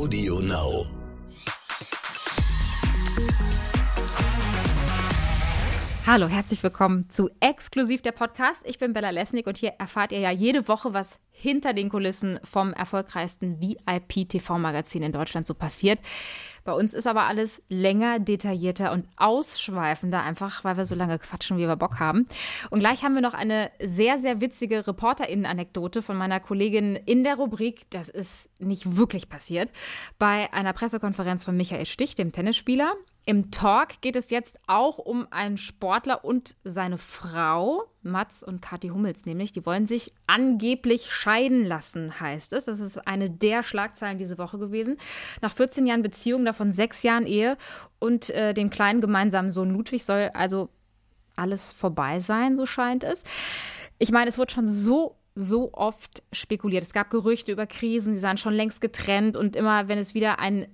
Audio Now. Hallo, herzlich willkommen zu Exklusiv der Podcast. Ich bin Bella Lesnick und hier erfahrt ihr ja jede Woche, was hinter den Kulissen vom erfolgreichsten VIP-TV-Magazin in Deutschland so passiert. Bei uns ist aber alles länger, detaillierter und ausschweifender, einfach weil wir so lange quatschen, wie wir Bock haben. Und gleich haben wir noch eine sehr, sehr witzige ReporterInnen-Anekdote von meiner Kollegin in der Rubrik, das ist nicht wirklich passiert, bei einer Pressekonferenz von Michael Stich, dem Tennisspieler. Im Talk geht es jetzt auch um einen Sportler und seine Frau, Mats und Kathi Hummels nämlich. Die wollen sich angeblich scheiden lassen, heißt es. Das ist eine der Schlagzeilen diese Woche gewesen. Nach 14 Jahren Beziehung, davon sechs Jahren Ehe und äh, dem kleinen gemeinsamen Sohn Ludwig soll also alles vorbei sein, so scheint es. Ich meine, es wurde schon so so oft spekuliert. Es gab Gerüchte über Krisen, sie seien schon längst getrennt und immer, wenn es wieder ein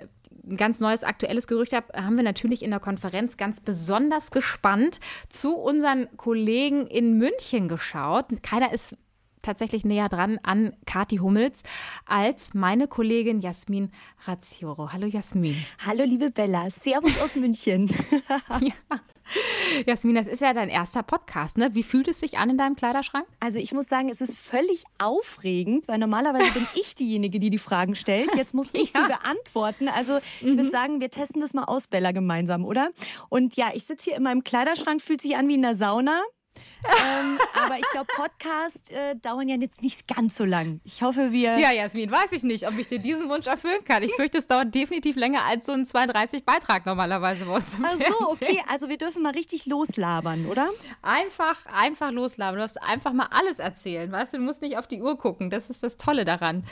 ein ganz neues aktuelles Gerücht habe, haben wir natürlich in der Konferenz ganz besonders gespannt zu unseren Kollegen in München geschaut. Keiner ist tatsächlich näher dran an Kati Hummels als meine Kollegin Jasmin Razzioro. Hallo Jasmin. Hallo liebe Bella, Servus aus München. ja. Jasmin, das ist ja dein erster Podcast, ne? Wie fühlt es sich an in deinem Kleiderschrank? Also ich muss sagen, es ist völlig aufregend, weil normalerweise bin ich diejenige, die die Fragen stellt. Jetzt muss ich ja. sie beantworten. Also ich mhm. würde sagen, wir testen das mal aus, Bella, gemeinsam, oder? Und ja, ich sitze hier in meinem Kleiderschrank, fühlt sich an wie in der Sauna ähm, aber ich glaube, Podcasts äh, dauern ja jetzt nicht ganz so lang. Ich hoffe, wir. Ja, Jasmin, weiß ich nicht, ob ich dir diesen Wunsch erfüllen kann. Ich fürchte, es dauert definitiv länger als so ein 32 Beitrag normalerweise bei uns. Im Ach so, okay. Also wir dürfen mal richtig loslabern, oder? Einfach, einfach loslabern. Du darfst einfach mal alles erzählen, weißt du? Du musst nicht auf die Uhr gucken. Das ist das Tolle daran.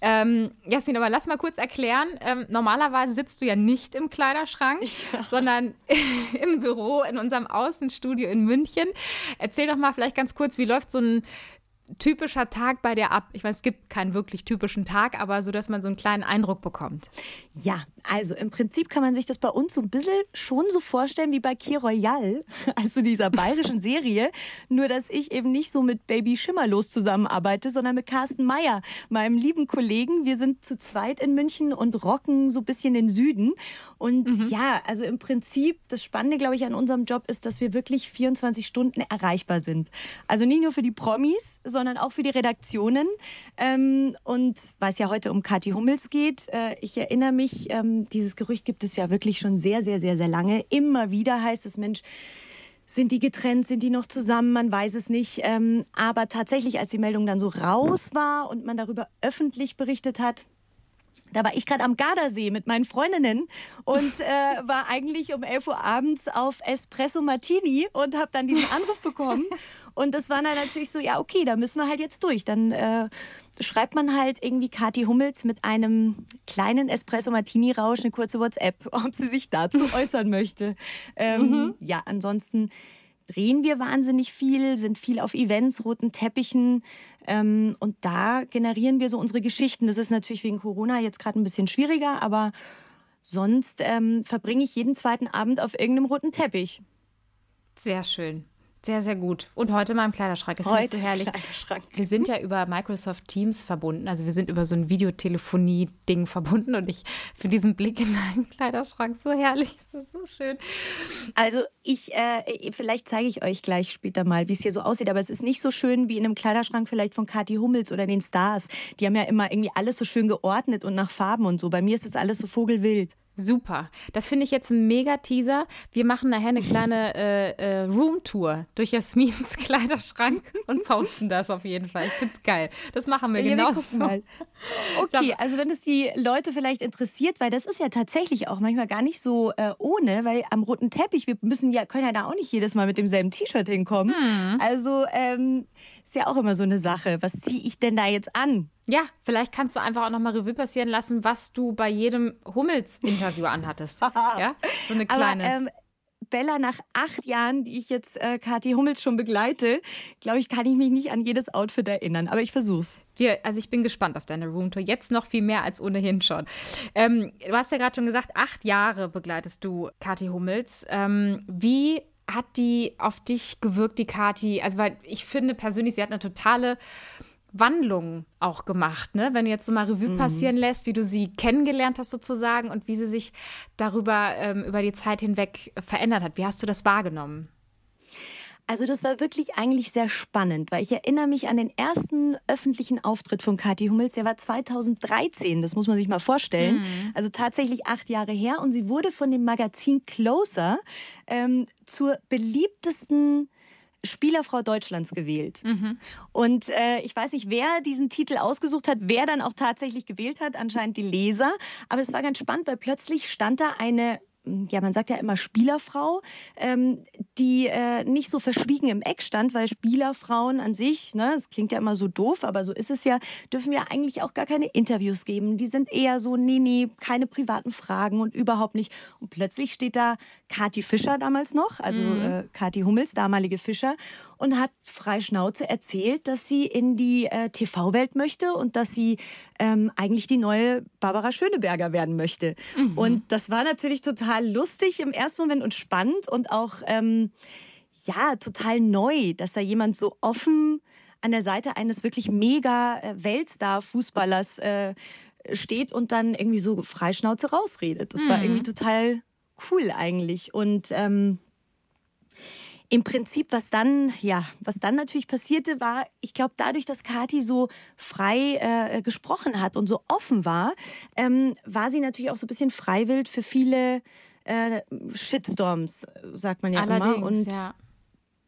Ähm, Jasmin, aber lass mal kurz erklären. Ähm, normalerweise sitzt du ja nicht im Kleiderschrank, ja. sondern im Büro in unserem Außenstudio in München. Erzähl doch mal vielleicht ganz kurz, wie läuft so ein typischer Tag bei dir ab? Ich weiß, es gibt keinen wirklich typischen Tag, aber so, dass man so einen kleinen Eindruck bekommt. Ja, also im Prinzip kann man sich das bei uns so ein bisschen schon so vorstellen wie bei Kir Royal, also dieser bayerischen Serie. Nur, dass ich eben nicht so mit Baby Schimmerlos zusammenarbeite, sondern mit Carsten Meyer, meinem lieben Kollegen. Wir sind zu zweit in München und rocken so ein bisschen den Süden. Und mhm. ja, also im Prinzip, das Spannende, glaube ich, an unserem Job ist, dass wir wirklich 24 Stunden erreichbar sind. Also nicht nur für die Promis, sondern auch für die Redaktionen. Ähm, und weil es ja heute um Kathi Hummels geht, äh, ich erinnere mich, ähm, dieses Gerücht gibt es ja wirklich schon sehr, sehr, sehr, sehr lange. Immer wieder heißt es, Mensch, sind die getrennt, sind die noch zusammen, man weiß es nicht. Ähm, aber tatsächlich, als die Meldung dann so raus war und man darüber öffentlich berichtet hat, da war ich gerade am Gardasee mit meinen Freundinnen und äh, war eigentlich um 11 Uhr abends auf Espresso Martini und habe dann diesen Anruf bekommen. Und das war dann natürlich so, ja, okay, da müssen wir halt jetzt durch. Dann äh, schreibt man halt irgendwie Kathi Hummels mit einem kleinen Espresso Martini Rausch eine kurze WhatsApp, ob sie sich dazu äußern möchte. Ähm, mhm. Ja, ansonsten drehen wir wahnsinnig viel, sind viel auf Events, roten Teppichen ähm, und da generieren wir so unsere Geschichten. Das ist natürlich wegen Corona jetzt gerade ein bisschen schwieriger, aber sonst ähm, verbringe ich jeden zweiten Abend auf irgendeinem roten Teppich. Sehr schön. Sehr, sehr gut. Und heute mal im Kleiderschrank. Das heute so herrlich. Kleiderschrank. Wir sind ja über Microsoft Teams verbunden. Also wir sind über so ein Videotelefonie-Ding verbunden. Und ich finde diesen Blick in deinen Kleiderschrank so herrlich. Das ist so schön. Also ich, äh, vielleicht zeige ich euch gleich später mal, wie es hier so aussieht. Aber es ist nicht so schön wie in einem Kleiderschrank vielleicht von Kathi Hummels oder den Stars. Die haben ja immer irgendwie alles so schön geordnet und nach Farben und so. Bei mir ist das alles so vogelwild. Super. Das finde ich jetzt ein mega Teaser. Wir machen nachher eine kleine äh, äh, Roomtour durch Jasmins Kleiderschrank und posten das auf jeden Fall. Ich finde es geil. Das machen wir ja, genau. Wir. Okay, also wenn es die Leute vielleicht interessiert, weil das ist ja tatsächlich auch manchmal gar nicht so äh, ohne, weil am roten Teppich, wir müssen ja, können ja da auch nicht jedes Mal mit demselben T-Shirt hinkommen. Mhm. Also ähm, ist ja auch immer so eine Sache. Was ziehe ich denn da jetzt an? Ja, vielleicht kannst du einfach auch nochmal Revue passieren lassen, was du bei jedem Hummels-Interview anhattest. ja, so eine kleine. Aber, ähm, Bella, nach acht Jahren, die ich jetzt äh, Kathi Hummels schon begleite, glaube ich, kann ich mich nicht an jedes Outfit erinnern. Aber ich versuch's. Wir, also ich bin gespannt auf deine Roomtour. Jetzt noch viel mehr als ohnehin schon. Ähm, du hast ja gerade schon gesagt, acht Jahre begleitest du Kathi Hummels. Ähm, wie hat die auf dich gewirkt, die Kathi? Also, weil ich finde persönlich, sie hat eine totale Wandlungen auch gemacht, ne? Wenn du jetzt so mal Revue mhm. passieren lässt, wie du sie kennengelernt hast sozusagen und wie sie sich darüber ähm, über die Zeit hinweg verändert hat. Wie hast du das wahrgenommen? Also das war wirklich eigentlich sehr spannend, weil ich erinnere mich an den ersten öffentlichen Auftritt von Kathi Hummels, der war 2013, das muss man sich mal vorstellen. Mhm. Also tatsächlich acht Jahre her und sie wurde von dem Magazin Closer ähm, zur beliebtesten Spielerfrau Deutschlands gewählt. Mhm. Und äh, ich weiß nicht, wer diesen Titel ausgesucht hat, wer dann auch tatsächlich gewählt hat, anscheinend die Leser. Aber es war ganz spannend, weil plötzlich stand da eine ja, man sagt ja immer Spielerfrau, ähm, die äh, nicht so verschwiegen im Eck stand, weil Spielerfrauen an sich, ne, das klingt ja immer so doof, aber so ist es ja, dürfen wir eigentlich auch gar keine Interviews geben. Die sind eher so, nee, nee, keine privaten Fragen und überhaupt nicht. Und plötzlich steht da Kati Fischer damals noch, also mhm. äh, Kati Hummels, damalige Fischer, und hat frei Schnauze erzählt, dass sie in die äh, TV-Welt möchte und dass sie ähm, eigentlich die neue Barbara Schöneberger werden möchte. Mhm. Und das war natürlich total lustig im ersten Moment und spannend und auch ähm, ja total neu, dass da jemand so offen an der Seite eines wirklich mega äh, Weltstar-Fußballers äh, steht und dann irgendwie so freischnauze rausredet. Das mhm. war irgendwie total cool eigentlich. Und ähm, im Prinzip, was dann, ja, was dann natürlich passierte, war, ich glaube, dadurch, dass Kati so frei äh, gesprochen hat und so offen war, ähm, war sie natürlich auch so ein bisschen freiwillig für viele äh, Shitstorms, sagt man ja Allerdings, immer. Und ja.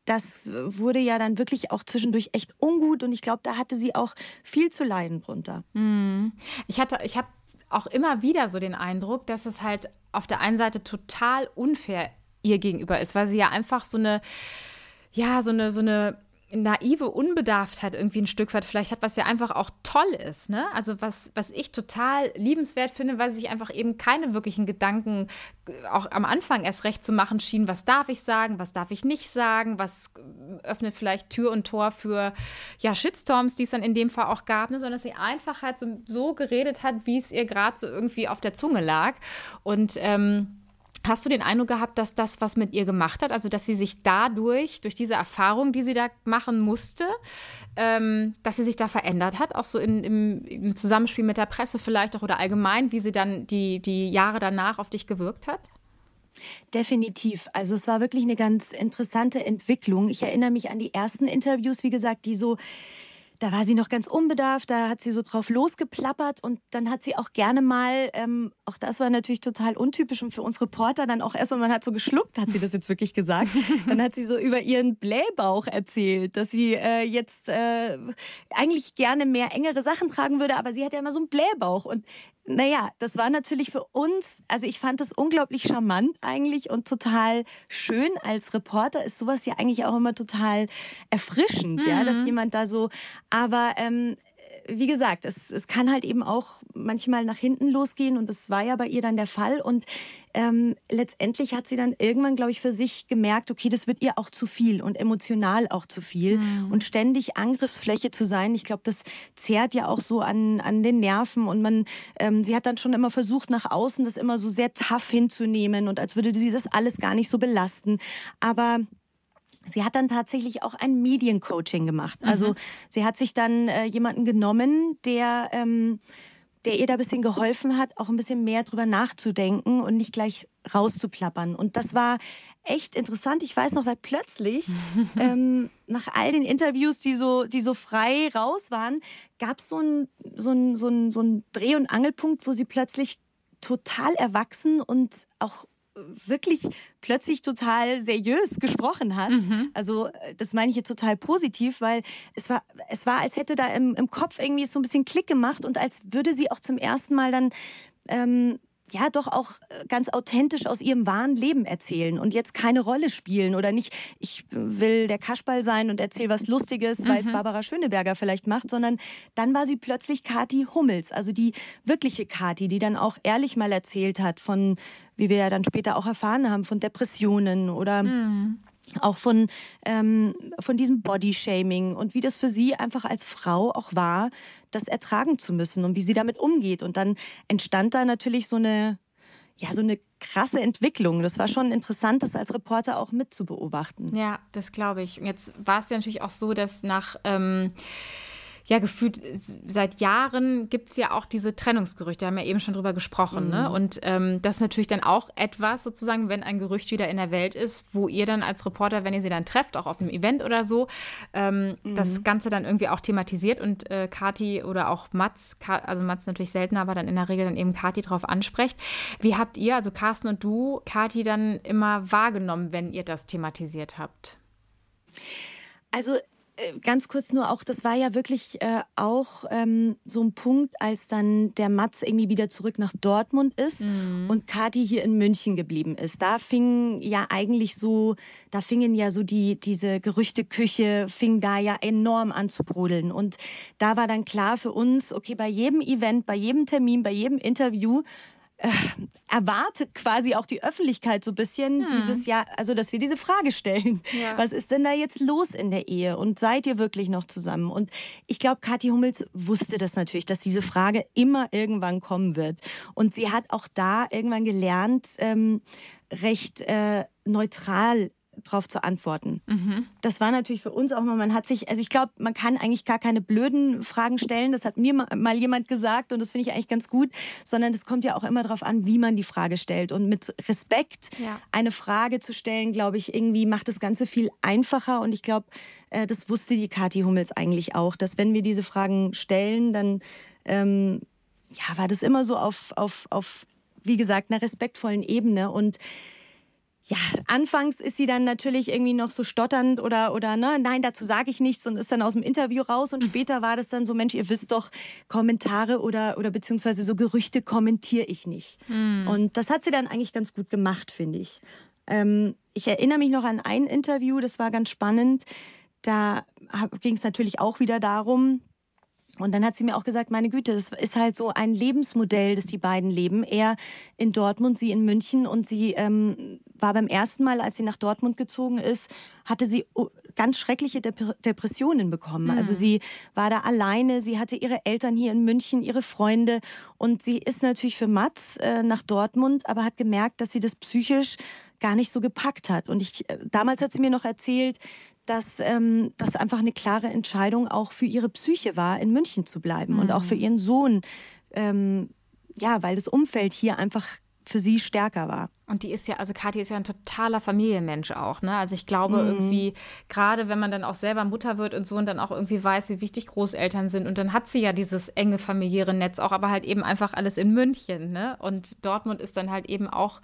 das wurde ja dann wirklich auch zwischendurch echt ungut und ich glaube, da hatte sie auch viel zu leiden drunter. Mhm. Ich hatte, ich habe auch immer wieder so den Eindruck, dass es halt auf der einen Seite total unfair ihr gegenüber ist, weil sie ja einfach so eine, ja, so eine, so eine naive Unbedarftheit irgendwie ein Stück weit vielleicht hat, was ja einfach auch toll ist, ne? Also was, was ich total liebenswert finde, weil sie sich einfach eben keine wirklichen Gedanken auch am Anfang erst recht zu machen schien, was darf ich sagen, was darf ich nicht sagen, was öffnet vielleicht Tür und Tor für ja Shitstorms, die es dann in dem Fall auch gab, ne? sondern dass sie einfach halt so, so geredet hat, wie es ihr gerade so irgendwie auf der Zunge lag und ähm, Hast du den Eindruck gehabt, dass das was mit ihr gemacht hat? Also, dass sie sich dadurch, durch diese Erfahrung, die sie da machen musste, ähm, dass sie sich da verändert hat, auch so in, im, im, Zusammenspiel mit der Presse vielleicht auch oder allgemein, wie sie dann die, die Jahre danach auf dich gewirkt hat? Definitiv. Also es war wirklich eine ganz interessante Entwicklung. Ich erinnere mich an die ersten Interviews, wie gesagt, die so da war sie noch ganz unbedarft, da hat sie so drauf losgeplappert und dann hat sie auch gerne mal, ähm, auch das war natürlich total untypisch und für uns Reporter dann auch erstmal, man hat so geschluckt, hat sie das jetzt wirklich gesagt, dann hat sie so über ihren Blähbauch erzählt, dass sie äh, jetzt äh, eigentlich gerne mehr engere Sachen tragen würde, aber sie hat ja immer so einen Blähbauch und naja, das war natürlich für uns, also ich fand das unglaublich charmant eigentlich und total schön. Als Reporter ist sowas ja eigentlich auch immer total erfrischend, mhm. ja, dass mhm. jemand da so, aber ähm, wie gesagt, es, es kann halt eben auch manchmal nach hinten losgehen und das war ja bei ihr dann der Fall. Und ähm, letztendlich hat sie dann irgendwann, glaube ich, für sich gemerkt, okay, das wird ihr auch zu viel und emotional auch zu viel. Mhm. Und ständig Angriffsfläche zu sein, ich glaube, das zehrt ja auch so an, an den Nerven. Und man, ähm, sie hat dann schon immer versucht, nach außen das immer so sehr tough hinzunehmen und als würde sie das alles gar nicht so belasten. Aber Sie hat dann tatsächlich auch ein Mediencoaching gemacht. Mhm. Also sie hat sich dann äh, jemanden genommen, der, ähm, der ihr da ein bisschen geholfen hat, auch ein bisschen mehr drüber nachzudenken und nicht gleich rauszuplappern. Und das war echt interessant. Ich weiß noch, weil plötzlich ähm, nach all den Interviews, die so, die so frei raus waren, gab so es so ein, so, ein, so ein Dreh- und Angelpunkt, wo sie plötzlich total erwachsen und auch wirklich plötzlich total seriös gesprochen hat. Mhm. Also äh, das meine ich jetzt total positiv, weil es war, es war, als hätte da im, im Kopf irgendwie so ein bisschen Klick gemacht und als würde sie auch zum ersten Mal dann ähm, ja doch auch äh, ganz authentisch aus ihrem wahren Leben erzählen und jetzt keine Rolle spielen oder nicht, ich will der Kaschball sein und erzähle was Lustiges, mhm. weil es Barbara Schöneberger vielleicht macht, sondern dann war sie plötzlich Kati Hummels, also die wirkliche Kati, die dann auch ehrlich mal erzählt hat von, wie wir ja dann später auch erfahren haben, von Depressionen oder mhm auch von, ähm, von diesem Bodyshaming und wie das für sie einfach als Frau auch war, das ertragen zu müssen und wie sie damit umgeht. Und dann entstand da natürlich so eine, ja, so eine krasse Entwicklung. Das war schon interessant, das als Reporter auch mit zu beobachten. Ja, das glaube ich. Jetzt war es ja natürlich auch so, dass nach. Ähm ja, gefühlt seit Jahren gibt es ja auch diese Trennungsgerüchte, haben wir ja eben schon drüber gesprochen. Ne? Mhm. Ne? Und ähm, das ist natürlich dann auch etwas, sozusagen, wenn ein Gerücht wieder in der Welt ist, wo ihr dann als Reporter, wenn ihr sie dann trefft, auch auf einem Event oder so, ähm, mhm. das Ganze dann irgendwie auch thematisiert und äh, Kati oder auch Mats, also Mats natürlich seltener, aber dann in der Regel dann eben Kati drauf ansprecht. Wie habt ihr, also Carsten und du, Kati dann immer wahrgenommen, wenn ihr das thematisiert habt? Also ganz kurz nur auch, das war ja wirklich äh, auch ähm, so ein Punkt, als dann der Mats irgendwie wieder zurück nach Dortmund ist mhm. und Kati hier in München geblieben ist. Da fing ja eigentlich so, da fingen ja so die, diese Gerüchteküche, fing da ja enorm an zu brodeln. Und da war dann klar für uns, okay, bei jedem Event, bei jedem Termin, bei jedem Interview äh, erwartet quasi auch die Öffentlichkeit so ein bisschen hm. dieses Jahr, also dass wir diese Frage stellen. Ja. Was ist denn da jetzt los in der Ehe und seid ihr wirklich noch zusammen? Und ich glaube, Kathi Hummels wusste das natürlich, dass diese Frage immer irgendwann kommen wird. Und sie hat auch da irgendwann gelernt, ähm, recht äh, neutral drauf zu antworten. Mhm. Das war natürlich für uns auch mal, man hat sich, also ich glaube, man kann eigentlich gar keine blöden Fragen stellen. Das hat mir mal jemand gesagt und das finde ich eigentlich ganz gut, sondern es kommt ja auch immer darauf an, wie man die Frage stellt. Und mit Respekt ja. eine Frage zu stellen, glaube ich, irgendwie macht das Ganze viel einfacher. Und ich glaube, äh, das wusste die Kathi Hummels eigentlich auch, dass wenn wir diese Fragen stellen, dann ähm, ja, war das immer so auf, auf, auf, wie gesagt, einer respektvollen Ebene. Und ja, anfangs ist sie dann natürlich irgendwie noch so stotternd oder, oder ne, nein, dazu sage ich nichts und ist dann aus dem Interview raus und später war das dann so, Mensch, ihr wisst doch, Kommentare oder, oder beziehungsweise so Gerüchte kommentiere ich nicht. Mhm. Und das hat sie dann eigentlich ganz gut gemacht, finde ich. Ähm, ich erinnere mich noch an ein Interview, das war ganz spannend. Da ging es natürlich auch wieder darum, und dann hat sie mir auch gesagt, meine Güte, es ist halt so ein Lebensmodell, das die beiden leben. Er in Dortmund, sie in München. Und sie ähm, war beim ersten Mal, als sie nach Dortmund gezogen ist, hatte sie ganz schreckliche Depressionen bekommen. Mhm. Also sie war da alleine, sie hatte ihre Eltern hier in München, ihre Freunde. Und sie ist natürlich für Mats äh, nach Dortmund, aber hat gemerkt, dass sie das psychisch gar nicht so gepackt hat. Und ich, äh, damals hat sie mir noch erzählt, dass ähm, das einfach eine klare Entscheidung auch für ihre Psyche war, in München zu bleiben mhm. und auch für mhm. ihren Sohn. Ähm, ja, weil das Umfeld hier einfach für sie stärker war. Und die ist ja, also Kathi ist ja ein totaler Familienmensch auch, ne? Also ich glaube mhm. irgendwie, gerade wenn man dann auch selber Mutter wird und so und dann auch irgendwie weiß, wie wichtig Großeltern sind und dann hat sie ja dieses enge familiäre Netz auch, aber halt eben einfach alles in München, ne? Und Dortmund ist dann halt eben auch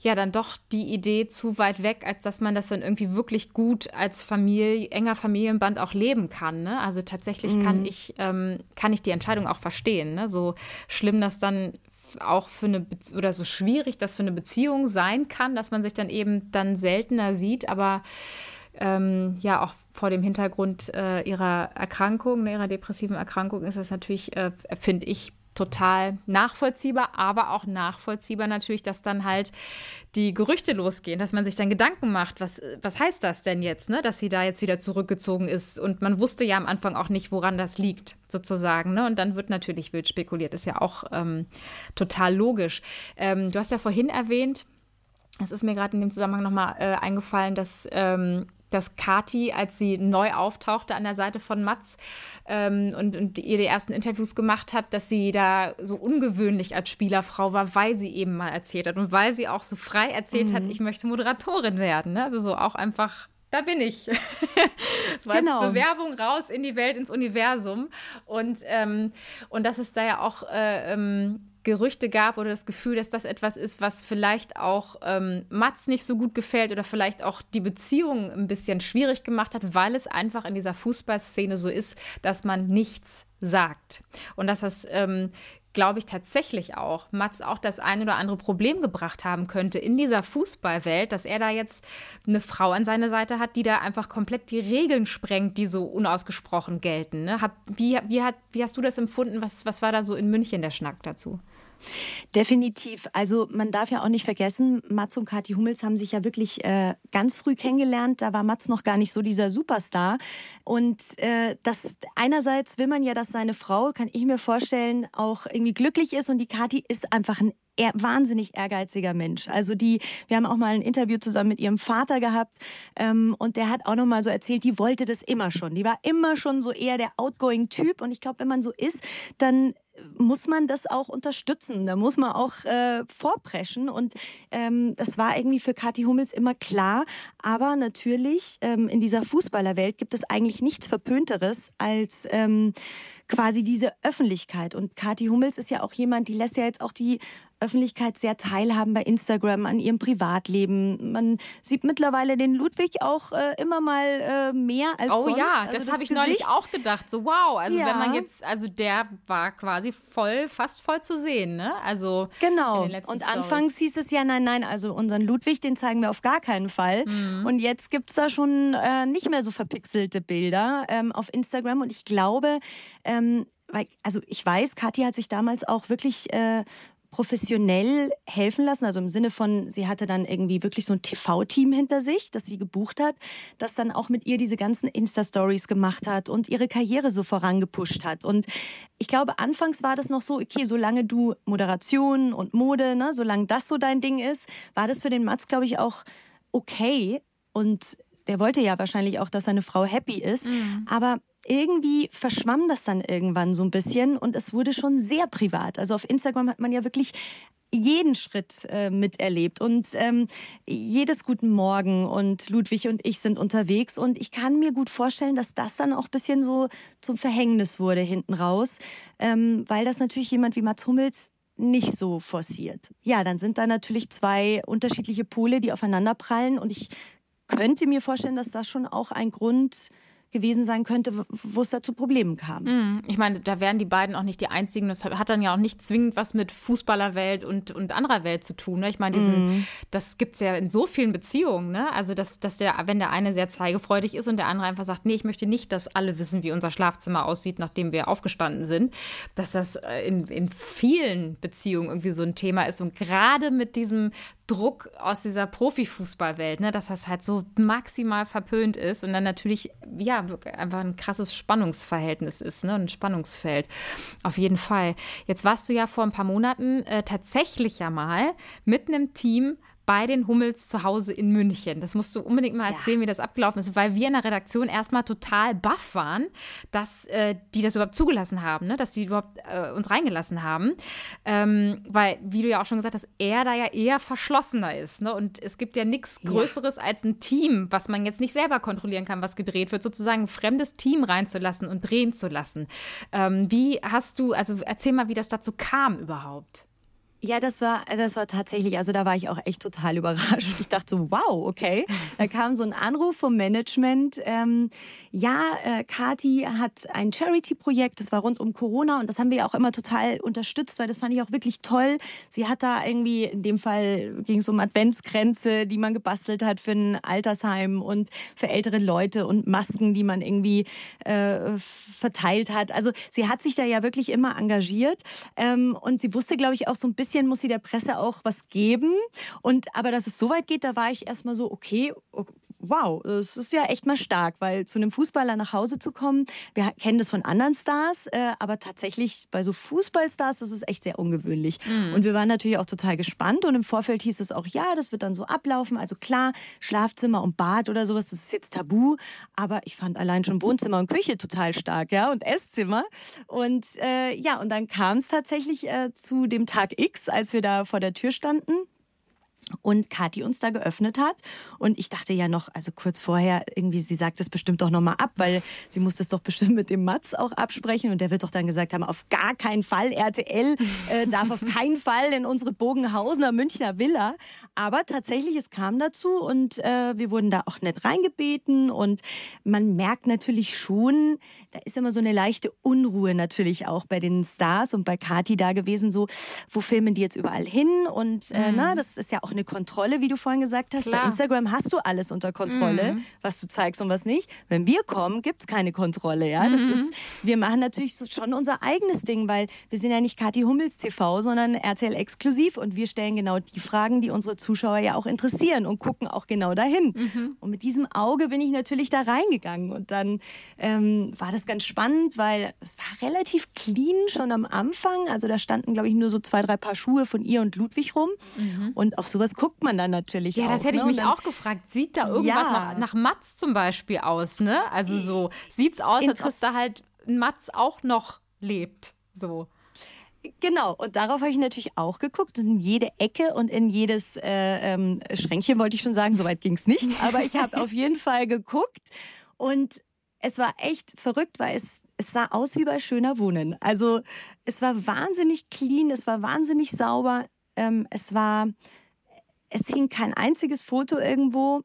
ja dann doch die Idee zu weit weg, als dass man das dann irgendwie wirklich gut als Familie, enger Familienband auch leben kann. Ne? Also tatsächlich mhm. kann ich, ähm, kann ich die Entscheidung auch verstehen. Ne? So schlimm das dann auch für eine Be oder so schwierig das für eine Beziehung sein kann, dass man sich dann eben dann seltener sieht, aber ähm, ja auch vor dem Hintergrund äh, ihrer Erkrankung, ne, ihrer depressiven Erkrankung ist das natürlich, äh, finde ich, total nachvollziehbar, aber auch nachvollziehbar natürlich, dass dann halt die Gerüchte losgehen, dass man sich dann Gedanken macht, was, was heißt das denn jetzt, ne? dass sie da jetzt wieder zurückgezogen ist. Und man wusste ja am Anfang auch nicht, woran das liegt, sozusagen. Ne? Und dann wird natürlich wild spekuliert, ist ja auch ähm, total logisch. Ähm, du hast ja vorhin erwähnt, es ist mir gerade in dem Zusammenhang nochmal äh, eingefallen, dass ähm, dass Kati, als sie neu auftauchte an der Seite von Mats ähm, und, und ihr die ersten Interviews gemacht hat, dass sie da so ungewöhnlich als Spielerfrau war, weil sie eben mal erzählt hat und weil sie auch so frei erzählt mhm. hat, ich möchte Moderatorin werden. Ne? Also so auch einfach da bin ich. so als genau. Bewerbung raus in die Welt, ins Universum. Und, ähm, und dass es da ja auch äh, ähm, Gerüchte gab oder das Gefühl, dass das etwas ist, was vielleicht auch ähm, Mats nicht so gut gefällt oder vielleicht auch die Beziehung ein bisschen schwierig gemacht hat, weil es einfach in dieser Fußballszene so ist, dass man nichts sagt. Und dass das ähm, glaube ich tatsächlich auch, Mats auch das ein oder andere Problem gebracht haben könnte in dieser Fußballwelt, dass er da jetzt eine Frau an seiner Seite hat, die da einfach komplett die Regeln sprengt, die so unausgesprochen gelten. Ne? Hab, wie, wie, hat, wie hast du das empfunden? Was, was war da so in München der Schnack dazu? Definitiv. Also man darf ja auch nicht vergessen, Mats und Kathi Hummels haben sich ja wirklich äh, ganz früh kennengelernt. Da war Mats noch gar nicht so dieser Superstar. Und äh, das einerseits will man ja, dass seine Frau, kann ich mir vorstellen, auch irgendwie glücklich ist. Und die Kathi ist einfach ein er, wahnsinnig ehrgeiziger Mensch. Also die, wir haben auch mal ein Interview zusammen mit ihrem Vater gehabt ähm, und der hat auch noch mal so erzählt, die wollte das immer schon. Die war immer schon so eher der outgoing Typ und ich glaube, wenn man so ist, dann muss man das auch unterstützen. Da muss man auch äh, vorpreschen. Und ähm, das war irgendwie für Kathi Hummels immer klar. Aber natürlich, ähm, in dieser Fußballerwelt gibt es eigentlich nichts Verpönteres als ähm, quasi diese Öffentlichkeit. Und Kathi Hummels ist ja auch jemand, die lässt ja jetzt auch die Öffentlichkeit sehr teilhaben bei Instagram an ihrem Privatleben. Man sieht mittlerweile den Ludwig auch äh, immer mal äh, mehr als oh, sonst. Oh ja, also das, das habe ich Gesicht. neulich auch gedacht. So wow, also ja. wenn man jetzt, also der war quasi voll, fast voll zu sehen, ne? Also genau. Und Stories. anfangs hieß es ja, nein, nein, also unseren Ludwig, den zeigen wir auf gar keinen Fall. Mhm. Und jetzt gibt es da schon äh, nicht mehr so verpixelte Bilder ähm, auf Instagram. Und ich glaube, ähm, weil, also ich weiß, Kathi hat sich damals auch wirklich äh, professionell helfen lassen, also im Sinne von, sie hatte dann irgendwie wirklich so ein TV-Team hinter sich, das sie gebucht hat, das dann auch mit ihr diese ganzen Insta-Stories gemacht hat und ihre Karriere so vorangepusht hat. Und ich glaube, anfangs war das noch so, okay, solange du Moderation und Mode, ne, solange das so dein Ding ist, war das für den Mats, glaube ich, auch okay. Und der wollte ja wahrscheinlich auch, dass seine Frau happy ist. Mhm. Aber irgendwie verschwamm das dann irgendwann so ein bisschen und es wurde schon sehr privat. Also auf Instagram hat man ja wirklich jeden Schritt äh, miterlebt und ähm, jedes guten Morgen und Ludwig und ich sind unterwegs und ich kann mir gut vorstellen, dass das dann auch ein bisschen so zum Verhängnis wurde hinten raus, ähm, weil das natürlich jemand wie Mats Hummels nicht so forciert. Ja, dann sind da natürlich zwei unterschiedliche Pole, die aufeinander prallen und ich könnte mir vorstellen, dass das schon auch ein Grund gewesen sein könnte, wo es da zu Problemen kam. Mhm. Ich meine, da wären die beiden auch nicht die einzigen. Das hat dann ja auch nicht zwingend was mit Fußballerwelt und, und anderer Welt zu tun. Ne? Ich meine, diesen, mm. das gibt es ja in so vielen Beziehungen. Ne? Also, dass, dass der, wenn der eine sehr zeigefreudig ist und der andere einfach sagt, nee, ich möchte nicht, dass alle wissen, wie unser Schlafzimmer aussieht, nachdem wir aufgestanden sind, dass das äh, in, in vielen Beziehungen irgendwie so ein Thema ist. Und gerade mit diesem Druck aus dieser Profifußballwelt, ne, dass das halt so maximal verpönt ist und dann natürlich, ja, einfach ein krasses Spannungsverhältnis ist, ne, ein Spannungsfeld. Auf jeden Fall. Jetzt warst du ja vor ein paar Monaten äh, tatsächlich ja mal mit einem Team bei den Hummels zu Hause in München. Das musst du unbedingt mal erzählen, ja. wie das abgelaufen ist, weil wir in der Redaktion erstmal total baff waren, dass äh, die das überhaupt zugelassen haben, ne? dass die überhaupt äh, uns reingelassen haben. Ähm, weil, wie du ja auch schon gesagt hast, er da ja eher verschlossener ist. Ne? Und es gibt ja nichts Größeres ja. als ein Team, was man jetzt nicht selber kontrollieren kann, was gedreht wird, sozusagen ein fremdes Team reinzulassen und drehen zu lassen. Ähm, wie hast du, also erzähl mal, wie das dazu kam überhaupt. Ja, das war, das war tatsächlich, also da war ich auch echt total überrascht. Ich dachte so, wow, okay. Da kam so ein Anruf vom Management. Ähm, ja, äh, Kati hat ein Charity-Projekt, das war rund um Corona und das haben wir auch immer total unterstützt, weil das fand ich auch wirklich toll. Sie hat da irgendwie, in dem Fall ging es um Adventskränze, die man gebastelt hat für ein Altersheim und für ältere Leute und Masken, die man irgendwie äh, verteilt hat. Also sie hat sich da ja wirklich immer engagiert ähm, und sie wusste, glaube ich, auch so ein bisschen, bisschen muss sie der Presse auch was geben. Und aber dass es so weit geht, da war ich erstmal so, okay, wow, das ist ja echt mal stark, weil zu einem Fußballer nach Hause zu kommen, wir kennen das von anderen Stars, äh, aber tatsächlich bei so Fußballstars, das ist echt sehr ungewöhnlich. Mhm. Und wir waren natürlich auch total gespannt und im Vorfeld hieß es auch, ja, das wird dann so ablaufen. Also klar, Schlafzimmer und Bad oder sowas, das ist jetzt tabu, aber ich fand allein schon Wohnzimmer und Küche total stark, ja, und Esszimmer. Und äh, ja, und dann kam es tatsächlich äh, zu dem Tag X, als wir da vor der Tür standen und Kathi uns da geöffnet hat. Und ich dachte ja noch, also kurz vorher, irgendwie, sie sagt es bestimmt doch nochmal ab, weil sie muss das doch bestimmt mit dem Mats auch absprechen. Und der wird doch dann gesagt haben, auf gar keinen Fall, RTL äh, darf auf keinen Fall in unsere Bogenhausener Münchner Villa. Aber tatsächlich, es kam dazu und äh, wir wurden da auch nett reingebeten. Und man merkt natürlich schon, da ist immer so eine leichte Unruhe natürlich auch bei den Stars und bei Kathi da gewesen, so, wo filmen die jetzt überall hin? Und äh, mhm. na, das ist ja auch eine Kontrolle, wie du vorhin gesagt hast. Klar. Bei Instagram hast du alles unter Kontrolle, Mhm. was du zeigst und was nicht. Wenn wir kommen, gibt es keine Kontrolle. Ja? Das Mhm. ist, wir machen natürlich schon unser eigenes Ding, weil wir sind ja nicht Kathi Hummels TV, sondern RTL exklusiv und wir stellen genau die Fragen, die unsere Zuschauer ja auch interessieren und gucken auch genau dahin. Mhm. Und mit diesem Auge bin ich natürlich da reingegangen und dann ähm, war das ganz spannend, weil es war relativ clean schon am Anfang. Also da standen, glaube ich, nur so zwei, drei Paar Schuhe von ihr und Ludwig rum. Und auf sowas guckt man dann natürlich. Ja, auch. das hätte ich ne? mich Und dann- auch gefragt. Sieht da irgendwas Ja. nach, nach Matz zum Beispiel aus, ne? Also so, sieht's aus, als ob Interess- da halt ein Matz auch noch lebt. So. Genau, und darauf habe ich natürlich auch geguckt. In jede Ecke und in jedes äh, ähm, Schränkchen wollte ich schon sagen, soweit ging es nicht. Aber ich habe auf jeden Fall geguckt und es war echt verrückt, weil es, es sah aus wie bei Schöner Wohnen. Also es war wahnsinnig clean, es war wahnsinnig sauber. Ähm, es war, es hing kein einziges Foto irgendwo.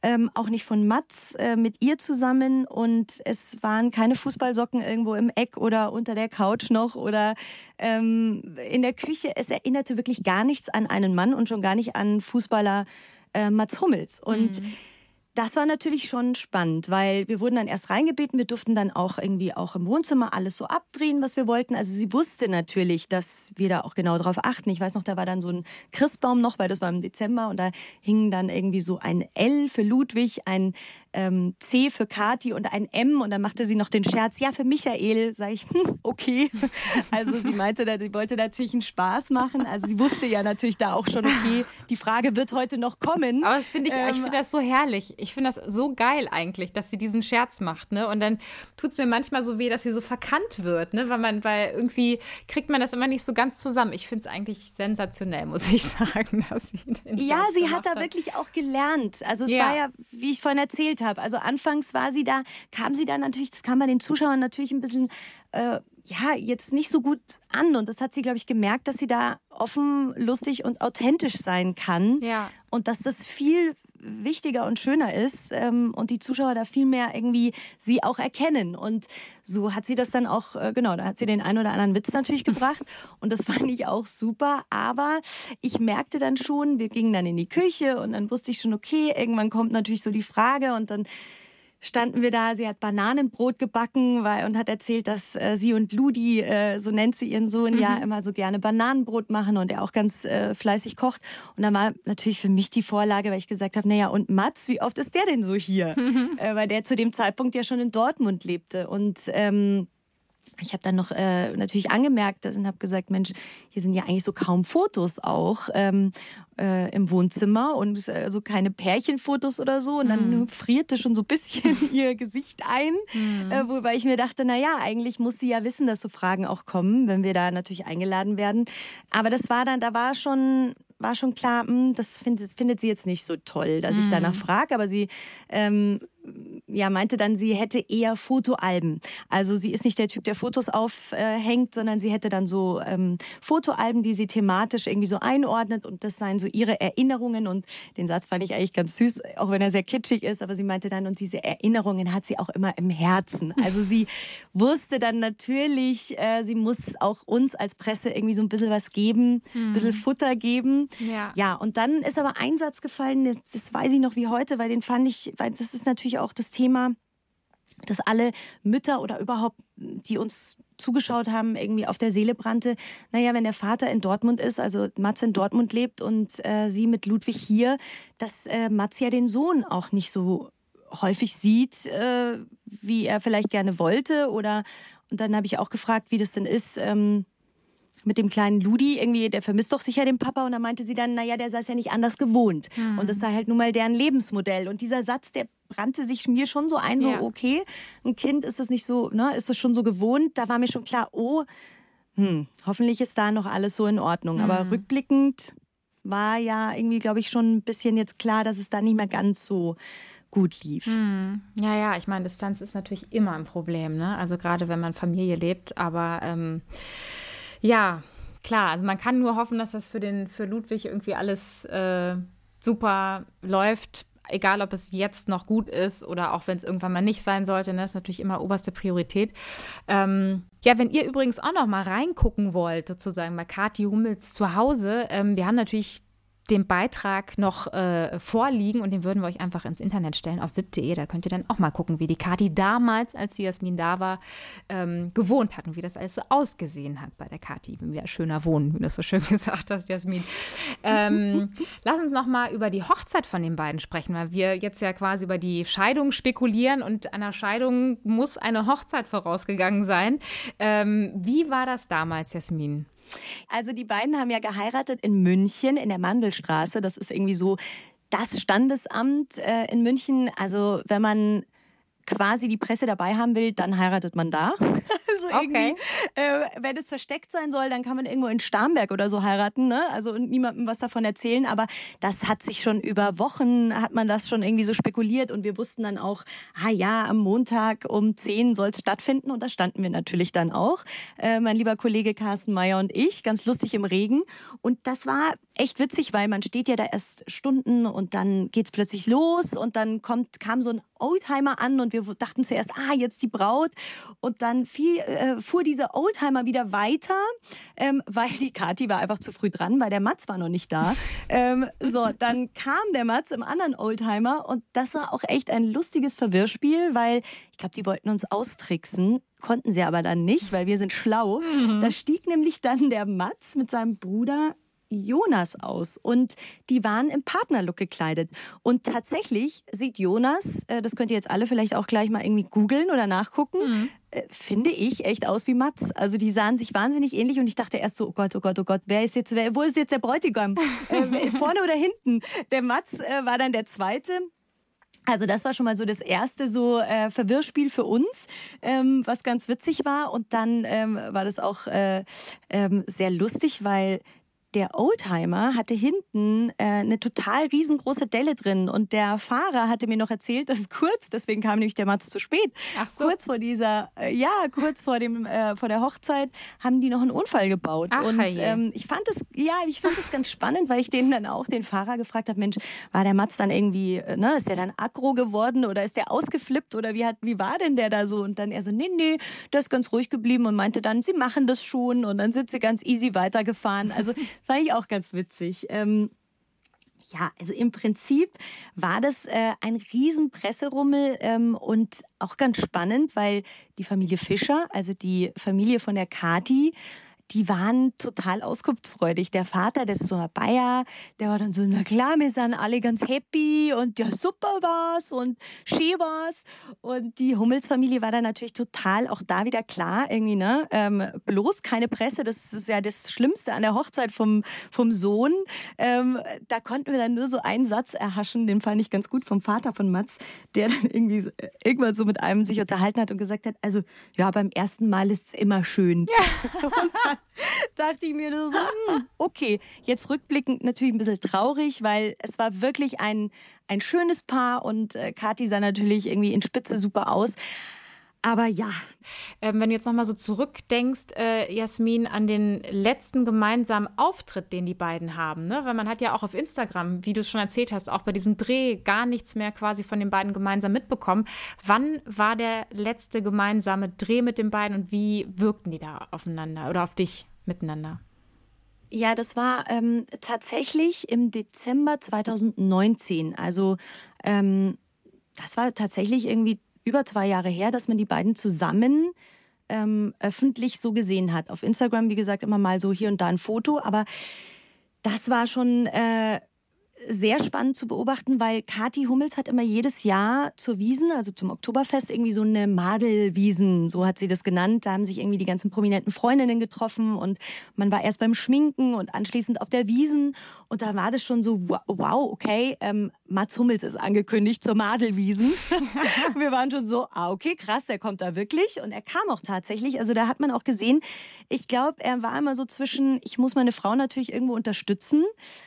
Ähm, auch nicht von Mats äh, mit ihr zusammen und es waren keine Fußballsocken irgendwo im Eck oder unter der Couch noch oder ähm, in der Küche. Es erinnerte wirklich gar nichts an einen Mann und schon gar nicht an Fußballer äh, Mats Hummels. Und das war natürlich schon spannend, weil wir wurden dann erst reingebeten, wir durften dann auch irgendwie auch im Wohnzimmer alles so abdrehen, was wir wollten. Also sie wusste natürlich, dass wir da auch genau drauf achten. Ich weiß noch, da war dann so ein Christbaum noch, weil das war im Dezember und da hing dann irgendwie so ein L für Ludwig, ein ähm, C für Kati und ein M und dann machte sie noch den Scherz, ja, für Michael, sage ich, hm, okay. Also sie meinte, sie wollte natürlich einen Spaß machen. Also sie wusste ja natürlich da auch schon, okay, die Frage wird heute noch kommen. Aber das finde ich, ich Ähm, finde das so herrlich. Ich finde das so geil eigentlich, dass sie diesen Scherz macht, ne? Und dann tut es mir manchmal so weh, dass sie so verkannt wird, ne? Weil man, weil irgendwie kriegt man das immer nicht so ganz zusammen. Ich finde es eigentlich sensationell, muss ich sagen, dass sie den Ja, Scherz sie hat da wirklich auch gelernt. Also es Ja. war ja, wie ich vorhin erzählt habe, also anfangs war sie da, kam sie da natürlich, das kam bei den Zuschauern natürlich ein bisschen, äh, ja, jetzt nicht so gut an. Und das hat sie, glaube ich, gemerkt, dass sie da offen, lustig und authentisch sein kann. Ja. Und dass das viel wichtiger und schöner ist ähm, und die Zuschauer da viel mehr irgendwie sie auch erkennen. Und so hat sie das dann auch, äh, genau, da hat sie den einen oder anderen Witz natürlich gebracht und das fand ich auch super. Aber ich merkte dann schon, wir gingen dann in die Küche und dann wusste ich schon, okay, irgendwann kommt natürlich so die Frage und dann standen wir da, sie hat Bananenbrot gebacken weil, und hat erzählt, dass äh, sie und Ludi, äh, so nennt sie ihren Sohn, ja immer so gerne Bananenbrot machen und er auch ganz äh, fleißig kocht. Und dann war natürlich für mich die Vorlage, weil ich gesagt habe, naja, und Mats, wie oft ist der denn so hier? äh, weil der zu dem Zeitpunkt ja schon in Dortmund lebte. Und ähm, ich habe dann noch äh, natürlich angemerkt und habe gesagt, Mensch, hier sind ja eigentlich so kaum Fotos auch ähm, äh, im Wohnzimmer und äh, so keine Pärchenfotos oder so. Und dann frierte schon so ein bisschen ihr Gesicht ein, äh, wobei ich mir dachte, na ja, eigentlich muss sie ja wissen, dass so Fragen auch kommen, wenn wir da natürlich eingeladen werden. Aber das war dann, da war schon war schon klar, hm, das findet, findet sie jetzt nicht so toll, dass ich danach frage, aber sie ähm, ja, meinte dann, sie hätte eher Fotoalben. Also sie ist nicht der Typ, der Fotos aufhängt, sondern sie hätte dann so ähm, Fotoalben, die sie thematisch irgendwie so einordnet und das seien so ihre Erinnerungen und den Satz fand ich eigentlich ganz süß, auch wenn er sehr kitschig ist, aber sie meinte dann, und diese Erinnerungen hat sie auch immer im Herzen. Also sie wusste dann natürlich, äh, sie muss auch uns als Presse irgendwie so ein bisschen was geben, ein bisschen Futter geben. Ja. Ja, und dann ist aber ein Satz gefallen, das weiß ich noch wie heute, weil den fand ich, weil das ist natürlich auch das Thema, dass alle Mütter oder überhaupt, die uns zugeschaut haben, irgendwie auf der Seele brannte. Naja, wenn der Vater in Dortmund ist, also Mats in Dortmund lebt und äh, sie mit Ludwig hier, dass äh, Mats ja den Sohn auch nicht so häufig sieht, äh, wie er vielleicht gerne wollte. Oder und dann habe ich auch gefragt, wie das denn ist. Ähm, mit dem kleinen Ludi, irgendwie, der vermisst doch sicher den Papa. Und da meinte sie dann, naja, der sei es ja nicht anders gewohnt. Und das sei halt nun mal deren Lebensmodell. Und dieser Satz, der brannte sich mir schon so ein, so, Ja. okay, ein Kind ist das nicht so, ne, ist das schon so gewohnt. Da war mir schon klar, oh, hm, hoffentlich ist da noch alles so in Ordnung. Aber rückblickend war ja irgendwie, glaube ich, schon ein bisschen jetzt klar, dass es da nicht mehr ganz so gut lief. Ja, ja, ich meine, Distanz ist natürlich immer ein Problem, ne? Also gerade wenn man Familie lebt, aber ähm, ja, klar, also man kann nur hoffen, dass das für den, für Ludwig irgendwie alles äh, super läuft. Egal, ob es jetzt noch gut ist oder auch wenn es irgendwann mal nicht sein sollte, ne, ist natürlich immer oberste Priorität. Ähm, ja, wenn ihr übrigens auch noch mal reingucken wollt, sozusagen bei Kathi Hummels zu Hause, ähm, wir haben natürlich den Beitrag noch äh, vorliegen und den würden wir euch einfach ins Internet stellen auf wip.de. Da könnt ihr dann auch mal gucken, wie die Kati damals, als die Jasmin da war, ähm, gewohnt hat und wie das alles so ausgesehen hat bei der Kati. Wenn wir schöner wohnen, wie du das so schön gesagt hast, Jasmin. Ähm, lass uns noch mal über die Hochzeit von den beiden sprechen, weil wir jetzt ja quasi über die Scheidung spekulieren und einer Scheidung muss eine Hochzeit vorausgegangen sein. Ähm, wie war das damals, Jasmin? Also die beiden haben ja geheiratet in München in der Mandelstraße. Das ist irgendwie so das Standesamt äh, in München. Also wenn man quasi die Presse dabei haben will, dann heiratet man da. also okay. äh, wenn es versteckt sein soll, dann kann man irgendwo in Starnberg oder so heiraten, ne? Also und niemandem was davon erzählen. Aber das hat sich schon über Wochen, hat man das schon irgendwie so spekuliert und wir wussten dann auch, ah ja, am Montag um 10 soll es stattfinden und da standen wir natürlich dann auch. Äh, mein lieber Kollege Carsten Meyer und ich, ganz lustig im Regen. Und das war echt witzig, weil man steht ja da erst Stunden und dann geht's plötzlich los und dann kommt, kam so ein Oldtimer an und wir dachten zuerst, ah, jetzt die Braut. Und dann fiel, äh, fuhr dieser Oldtimer wieder weiter, ähm, weil die Kati war einfach zu früh dran, weil der Mats war noch nicht da. Ähm, so, dann kam der Mats im anderen Oldtimer und das war auch echt ein lustiges Verwirrspiel, weil ich glaube, die wollten uns austricksen. Konnten sie aber dann nicht, weil wir sind schlau. Mhm. Da stieg nämlich dann der Mats mit seinem Bruder Jonas aus und die waren im Partnerlook gekleidet. Und tatsächlich sieht Jonas, äh, das könnt ihr jetzt alle vielleicht auch gleich mal irgendwie googeln oder nachgucken, mhm. äh, finde ich echt aus wie Mats. Also die sahen sich wahnsinnig ähnlich und ich dachte erst so, oh Gott, oh Gott, oh Gott, wer ist jetzt, wer, wo ist jetzt der Bräutigam? äh, vorne oder hinten? Der Mats äh, war dann der Zweite. Also das war schon mal so das erste so äh, Verwirrspiel für uns, ähm, was ganz witzig war. Und dann ähm, war das auch äh, ähm, sehr lustig, weil der Oldtimer hatte hinten äh, eine total riesengroße Delle drin und der Fahrer hatte mir noch erzählt, dass kurz, deswegen kam nämlich der Mats zu spät, so. kurz vor dieser, äh, ja, kurz vor dem äh, vor der Hochzeit haben die noch einen Unfall gebaut Ach, und ähm, ich fand es, ja, ich fand es ganz spannend, weil ich den dann auch den Fahrer gefragt habe, Mensch, war der Mats dann irgendwie, äh, ne, ist der dann aggro geworden oder ist der ausgeflippt oder wie hat, wie war denn der da so? Und dann er so, nee, nee, der ist ganz ruhig geblieben und meinte dann, sie machen das schon und dann sind sie ganz easy weitergefahren. Also Fand ich auch ganz witzig. Ähm, ja, also im Prinzip war das äh, ein riesen Presserummel ähm, und auch ganz spannend, weil die Familie Fischer, also die Familie von der Kati, die waren total auskunftsfreudig. Der Vater, der ist so ein Bayer, der war dann so, na klar, wir sind alle ganz happy und ja, super war's und schön war's. Und die Hummels-Familie war dann natürlich total auch da wieder klar, irgendwie, ne, ähm, bloß keine Presse, das ist ja das Schlimmste an der Hochzeit vom, vom Sohn. Ähm, da konnten wir dann nur so einen Satz erhaschen, den fand ich ganz gut vom Vater von Mats, der dann irgendwie irgendwann so mit einem sich unterhalten hat und gesagt hat, also, ja, beim ersten Mal ist es immer schön. Ja. und dann dachte ich mir so, hm, okay, jetzt rückblickend natürlich ein bisschen traurig, weil es war wirklich ein, ein schönes Paar und äh, Kathi sah natürlich irgendwie in Spitze super aus. Aber ja. Ähm, wenn du jetzt nochmal so zurückdenkst, äh, Jasmin, an den letzten gemeinsamen Auftritt, den die beiden haben, ne? Weil man hat ja auch auf Instagram, wie du es schon erzählt hast, auch bei diesem Dreh gar nichts mehr quasi von den beiden gemeinsam mitbekommen. Wann war der letzte gemeinsame Dreh mit den beiden und wie wirkten die da aufeinander oder auf dich miteinander? Ja, das war ähm, tatsächlich im Dezember 2019. Also ähm, das war tatsächlich irgendwie über zwei Jahre her, dass man die beiden zusammen ähm, öffentlich so gesehen hat. Auf Instagram, wie gesagt, immer mal so hier und da ein Foto, aber das war schon äh, sehr spannend zu beobachten, weil Kati Hummels hat immer jedes Jahr zur Wiesen, also zum Oktoberfest, irgendwie so eine Madelwiesen, so hat sie das genannt. Da haben sich irgendwie die ganzen prominenten Freundinnen getroffen und man war erst beim Schminken und anschließend auf der Wiesen und da war das schon so, wow, okay, ähm, Mats Hummels ist angekündigt zur Madelwiesen. Wir waren schon so, ah, okay, krass, der kommt da wirklich und er kam auch tatsächlich. Also da hat man auch gesehen, ich glaube, er war immer so zwischen, ich muss meine Frau natürlich irgendwo unterstützen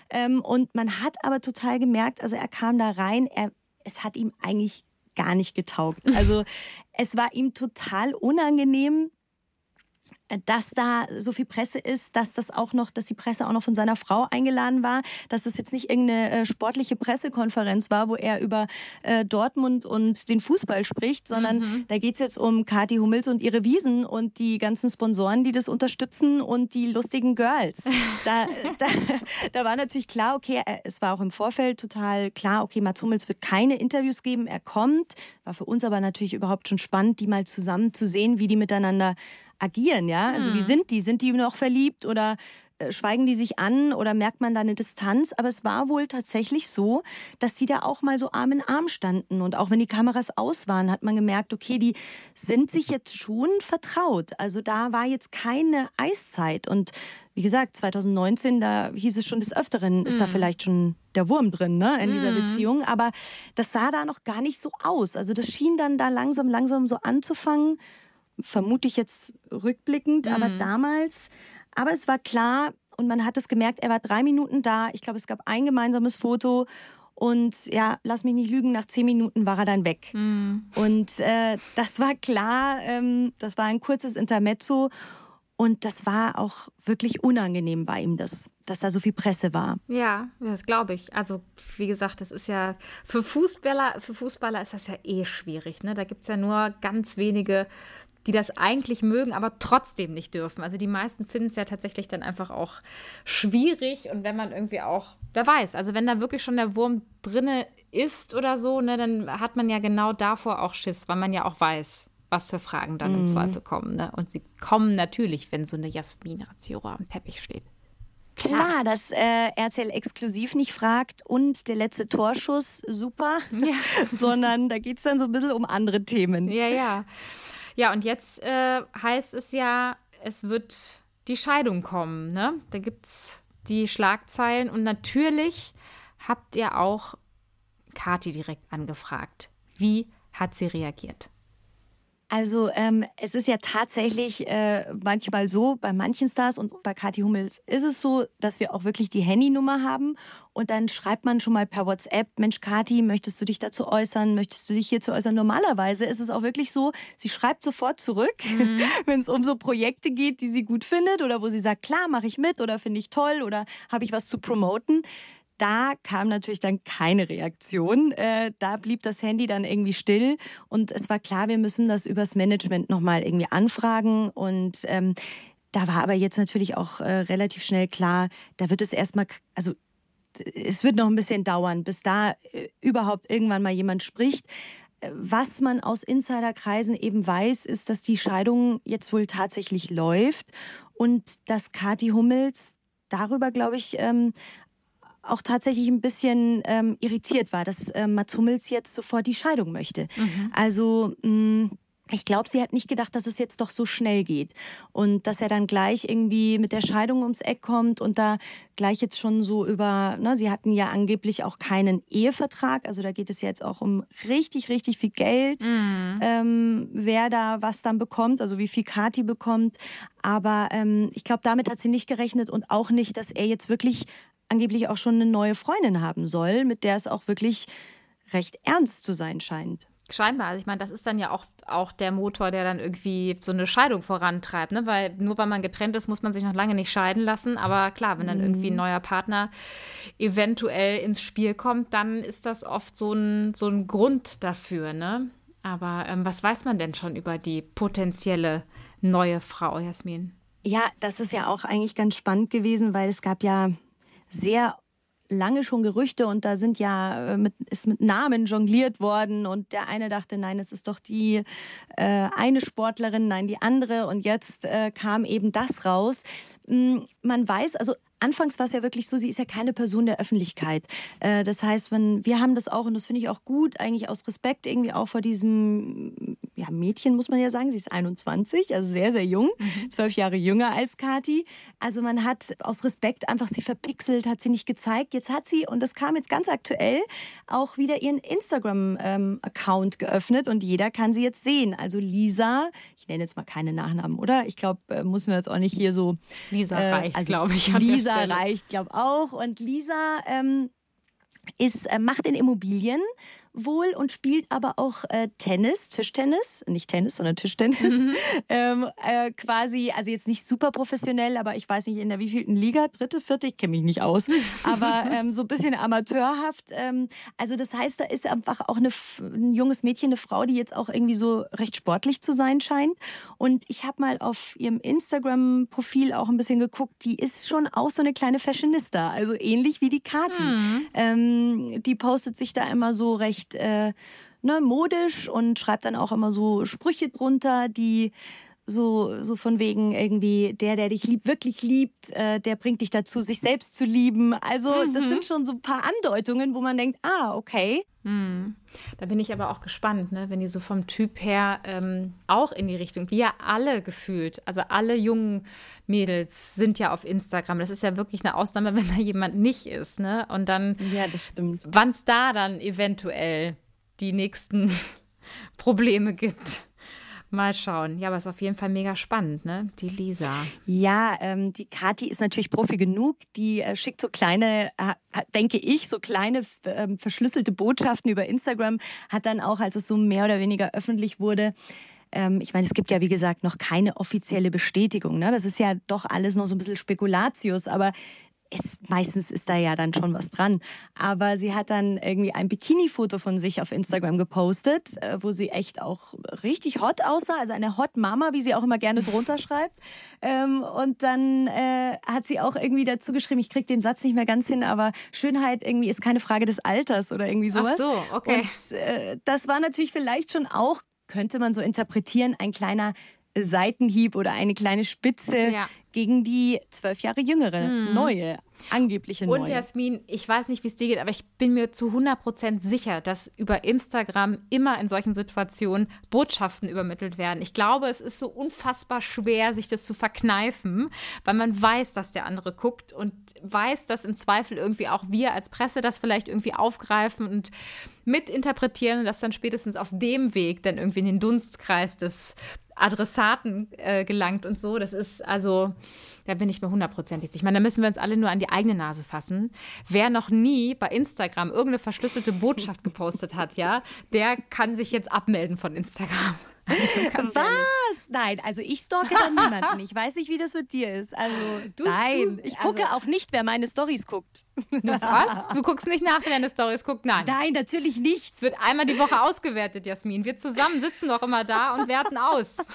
ähm, und man hat aber total gemerkt, also er kam da rein, er, es hat ihm eigentlich gar nicht getaugt. Also es war ihm total unangenehm. Dass da so viel Presse ist, dass das auch noch, dass die Presse auch noch von seiner Frau eingeladen war, dass das jetzt nicht irgendeine äh, sportliche Pressekonferenz war, wo er über äh, Dortmund und den Fußball spricht, sondern mhm. da geht es jetzt um Kathi Hummels und ihre Wiesen und die ganzen Sponsoren, die das unterstützen und die lustigen Girls. Da, da, da war natürlich klar, okay, äh, es war auch im Vorfeld total klar, okay, Mats Hummels wird keine Interviews geben, er kommt. War für uns aber natürlich überhaupt schon spannend, die mal zusammen zu sehen, wie die miteinander agieren, ja? Also wie hm. sind die? Sind die noch verliebt oder äh, schweigen die sich an oder merkt man da eine Distanz? Aber es war wohl tatsächlich so, dass die da auch mal so Arm in Arm standen. Und auch wenn die Kameras aus waren, hat man gemerkt, okay, die sind sich jetzt schon vertraut. Also da war jetzt keine Eiszeit. Und wie gesagt, 2019, da hieß es schon des Öfteren, ist mm. da hm. vielleicht schon der Wurm drin, ne, in dieser mm. Beziehung. Aber das sah da noch gar nicht so aus. Also das schien dann da langsam, langsam so anzufangen vermute ich jetzt rückblickend, mhm. aber damals, aber es war klar und man hat es gemerkt, er war drei Minuten da. Ich glaube, es gab ein gemeinsames Foto und ja, lass mich nicht lügen, nach zehn Minuten war er dann weg. Mhm. Und äh, das war klar, ähm, das war ein kurzes Intermezzo und das war auch wirklich unangenehm bei ihm, dass, dass da so viel Presse war. Ja, das glaube ich. Also, wie gesagt, das ist ja für Fußballer, für Fußballer ist das ja eh schwierig. Ne? Da gibt es ja nur ganz wenige die das eigentlich mögen, aber trotzdem nicht dürfen. Also die meisten finden es ja tatsächlich dann einfach auch schwierig und wenn man irgendwie auch, wer weiß, also wenn da wirklich schon der Wurm drinne ist oder so, ne, dann hat man ja genau davor auch Schiss, weil man ja auch weiß, was für Fragen dann im mhm. Zweifel kommen. Ne? Und sie kommen natürlich, wenn so eine Jasmin Razziora am Teppich steht. Klar, dass äh, RTL exklusiv nicht fragt und der letzte Torschuss, super, ja. sondern da geht es dann so ein bisschen um andere Themen. Ja, ja. Ja, und jetzt äh, heißt es ja, es wird die Scheidung kommen. Ne? Da gibt es die Schlagzeilen und natürlich habt ihr auch Kati direkt angefragt. Wie hat sie reagiert? Also ähm, es ist ja tatsächlich äh, manchmal so, bei manchen Stars und bei Kathi Hummels ist es so, dass wir auch wirklich die Handynummer haben und dann schreibt man schon mal per WhatsApp, Mensch Kathi, möchtest du dich dazu äußern, möchtest du dich hierzu äußern? Normalerweise ist es auch wirklich so, sie schreibt sofort zurück, mhm. wenn es um so Projekte geht, die sie gut findet oder wo sie sagt, klar, mache ich mit oder finde ich toll oder habe ich was zu promoten da kam natürlich dann keine Reaktion. Äh, da blieb das Handy dann irgendwie still und es war klar, wir müssen das übers Management nochmal irgendwie anfragen und ähm, da war aber jetzt natürlich auch äh, relativ schnell klar, da wird es erstmal, also es wird noch ein bisschen dauern, bis da äh, überhaupt irgendwann mal jemand spricht. Was man aus Insiderkreisen eben weiß, ist, dass die Scheidung jetzt wohl tatsächlich läuft und dass Kathi Hummels darüber, glaube ich, ähm, auch tatsächlich ein bisschen ähm, irritiert war, dass äh, Mats Hummels jetzt sofort die Scheidung möchte. Mhm. Also mh, mm, ich glaube, sie hat nicht gedacht, dass es jetzt doch so schnell geht und dass er dann gleich irgendwie mit der Scheidung ums Eck kommt und da gleich jetzt schon so über, ne, sie hatten ja angeblich auch keinen Ehevertrag, also da geht es jetzt auch um richtig, richtig viel Geld, mhm. ähm, wer da was dann bekommt, also wie viel Kati bekommt. Aber ähm, ich glaube, damit hat sie nicht gerechnet und auch nicht, dass er jetzt wirklich angeblich auch schon eine neue Freundin haben soll, mit der es auch wirklich recht ernst zu sein scheint. Scheinbar. Also ich meine, das ist dann ja auch, auch der Motor, der dann irgendwie so eine Scheidung vorantreibt. Ne? Weil nur weil man getrennt ist, muss man sich noch lange nicht scheiden lassen. Aber klar, wenn dann mhm. irgendwie ein neuer Partner eventuell ins Spiel kommt, dann ist das oft so ein, so ein Grund dafür. Ne? Aber ähm, was weiß man denn schon über die potenzielle neue Frau, Jasmin? Ja, das ist ja auch eigentlich ganz spannend gewesen, weil es gab ja sehr lange schon Gerüchte und da sind ja äh, mit, ist mit Namen jongliert worden und der eine dachte, nein, es ist doch die äh, eine Sportlerin, nein, die andere und jetzt äh, kam eben das raus. Hm, man weiß, also anfangs war es ja wirklich so, sie ist ja keine Person der Öffentlichkeit. Äh, das heißt, wenn, wir haben das auch, und das finde ich auch gut, eigentlich aus Respekt irgendwie auch vor diesem ja, Mädchen, muss man ja sagen. Sie ist 21, also sehr, sehr jung, mhm. zwölf Jahre jünger als Kati. Also man hat aus Respekt einfach sie verpixelt, hat sie nicht gezeigt. Jetzt hat sie, und das kam jetzt ganz aktuell, auch wieder ihren Instagram-Account ähm, geöffnet und jeder kann sie jetzt sehen. Also Lisa, ich nenne jetzt mal keine Nachnamen, oder? Ich glaube, äh, müssen wir jetzt auch nicht hier so. Lisa äh, reicht, also glaube ich. Lisa Lisa reicht, glaube auch. Und Lisa ähm, ist, äh, macht in Immobilien wohl und spielt aber auch äh, Tennis, Tischtennis, nicht Tennis, sondern Tischtennis. Mhm. Ähm, äh, quasi, also jetzt nicht super professionell, aber ich weiß nicht in der wievielten Liga, dritte, vierte, ich kenne mich nicht aus, aber ähm, so ein bisschen amateurhaft. Ähm, also das heißt, da ist einfach auch eine, ein junges Mädchen, eine Frau, die jetzt auch irgendwie so recht sportlich zu sein scheint. Und ich habe mal auf ihrem Instagram-Profil auch ein bisschen geguckt, die ist schon auch so eine kleine Fashionista, also ähnlich wie die Kati. Mhm. Die postet sich da immer so recht äh, ne, modisch und schreibt dann auch immer so Sprüche drunter, die so, so von wegen irgendwie, der, der dich liebt, wirklich liebt, äh, der bringt dich dazu, sich selbst zu lieben. Also, mhm. das sind schon so ein paar Andeutungen, wo man denkt, ah, okay. Mhm. Da bin ich aber auch gespannt, ne? wenn die so vom Typ her ähm, auch in die Richtung, wie ja alle gefühlt, also alle jungen Mädels sind ja auf Instagram. Das ist ja wirklich eine Ausnahme, wenn da jemand nicht ist. Ne? Und dann, ja, das stimmt. Wann es da dann eventuell die nächsten Probleme gibt. Mal schauen. Ja, aber ist auf jeden Fall mega spannend, ne? Die Lisa. Ja, ähm, die Kathi ist natürlich Profi genug. Die äh, schickt so kleine, äh, denke ich, so kleine äh, verschlüsselte Botschaften über Instagram. Hat dann auch, als es so mehr oder weniger öffentlich wurde, ähm, ich meine, es gibt ja, wie gesagt, noch keine offizielle Bestätigung. Ne? Das ist ja doch alles noch so ein bisschen Spekulatius, aber ist, meistens ist da ja dann schon was dran. Aber sie hat dann irgendwie ein Bikini-Foto von sich auf Instagram gepostet, äh, wo sie echt auch richtig hot aussah, also eine Hot Mama, wie sie auch immer gerne drunter schreibt. Ähm, und dann äh, hat sie auch irgendwie dazu geschrieben, ich krieg den Satz nicht mehr ganz hin, aber Schönheit irgendwie ist keine Frage des Alters oder irgendwie sowas. Ach so, okay. Und äh, das war natürlich vielleicht schon auch, könnte man so interpretieren, ein kleiner Seitenhieb oder eine kleine Spitze ja. Gegen die zwölf Jahre jüngere, mhm. neue, angebliche neue. Und Jasmin, ich weiß nicht, wie es dir geht, aber ich bin mir zu 100% sicher, dass über Instagram immer in solchen Situationen Botschaften übermittelt werden. Ich glaube, es ist so unfassbar schwer, sich das zu verkneifen, weil man weiß, dass der andere guckt und weiß, dass im Zweifel irgendwie auch wir als Presse das vielleicht irgendwie aufgreifen und mitinterpretieren und das dann spätestens auf dem Weg dann irgendwie in den Dunstkreis des Adressaten äh, gelangt und so. Das ist also, da bin ich mir hundertprozentig sicher. Ich meine, da müssen wir uns alle nur an die eigene Nase fassen. Wer noch nie bei Instagram irgendeine verschlüsselte Botschaft gepostet hat, ja, der kann sich jetzt abmelden von Instagram. Also Was? Nein, also ich stalke dann niemanden. Ich weiß nicht, wie das mit dir ist. Also du, nein, du, ich gucke also, auch nicht, wer meine Stories guckt. Was? Du guckst nicht nach, wer deine Stories guckt? Nein. Nein, natürlich nicht. Es wird einmal die Woche ausgewertet, Jasmin. Wir zusammen sitzen doch immer da und werten aus.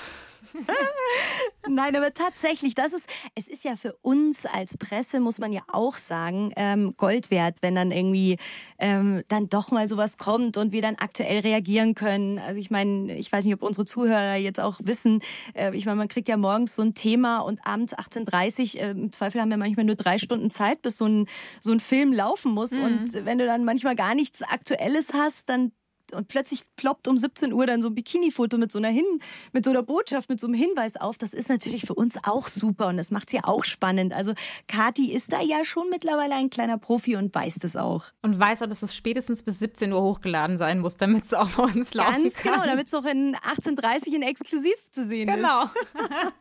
Nein, aber tatsächlich, das ist, es ist ja für uns als Presse, muss man ja auch sagen, ähm, Gold wert, wenn dann irgendwie ähm, dann doch mal sowas kommt und wir dann aktuell reagieren können. Also ich meine, ich weiß nicht, ob unsere Zuhörer jetzt auch wissen, äh, ich meine, man kriegt ja morgens so ein Thema und abends 18.30 Uhr, äh, im Zweifel haben wir manchmal nur drei Stunden Zeit, bis so ein, so ein Film laufen muss. Mhm. Und wenn du dann manchmal gar nichts Aktuelles hast, dann und plötzlich ploppt um 17 Uhr dann so ein Bikini-Foto mit so einer Hin mit so einer Botschaft, mit so einem Hinweis auf. Das ist natürlich für uns auch super und das macht es ja auch spannend. Also Kati ist da ja schon mittlerweile ein kleiner Profi und weiß das auch. Und weiß auch, dass es spätestens bis 17 Uhr hochgeladen sein muss, damit es auch bei uns laufen Ganz kann. genau, damit es auch in 18.30 Uhr in Exklusiv zu sehen genau. ist. Genau.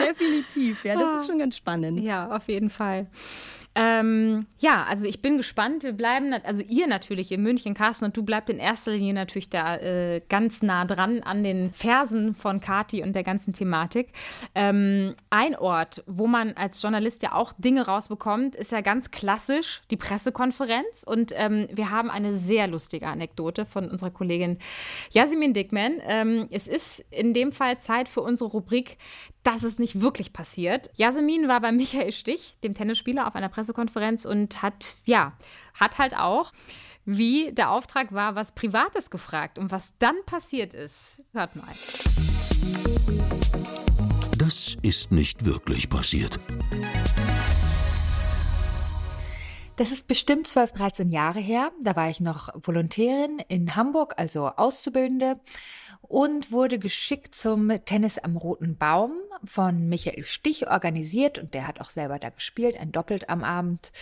Definitiv, ja, das ist schon ganz spannend. Ja, auf jeden Fall. Ähm, ja, also ich bin gespannt. Wir bleiben, also ihr natürlich in München, Carsten, und du bleibt in erster Linie natürlich da äh, ganz nah dran an den Versen von Kati und der ganzen Thematik. Ähm, ein Ort, wo man als Journalist ja auch Dinge rausbekommt, ist ja ganz klassisch die Pressekonferenz. Und ähm, wir haben eine sehr lustige Anekdote von unserer Kollegin Jasmin Dickman. Ähm, es ist in dem Fall Zeit für unsere Rubrik dass es nicht wirklich passiert. Jasmin war bei Michael Stich, dem Tennisspieler, auf einer Pressekonferenz und hat, ja, hat halt auch, wie der Auftrag war, was Privates gefragt. Und was dann passiert ist, hört mal. Das ist nicht wirklich passiert. Das ist bestimmt 12, 13 Jahre her. Da war ich noch Volontärin in Hamburg, also Auszubildende und wurde geschickt zum Tennis am Roten Baum von Michael Stich organisiert und der hat auch selber da gespielt, ein Doppelt am Abend.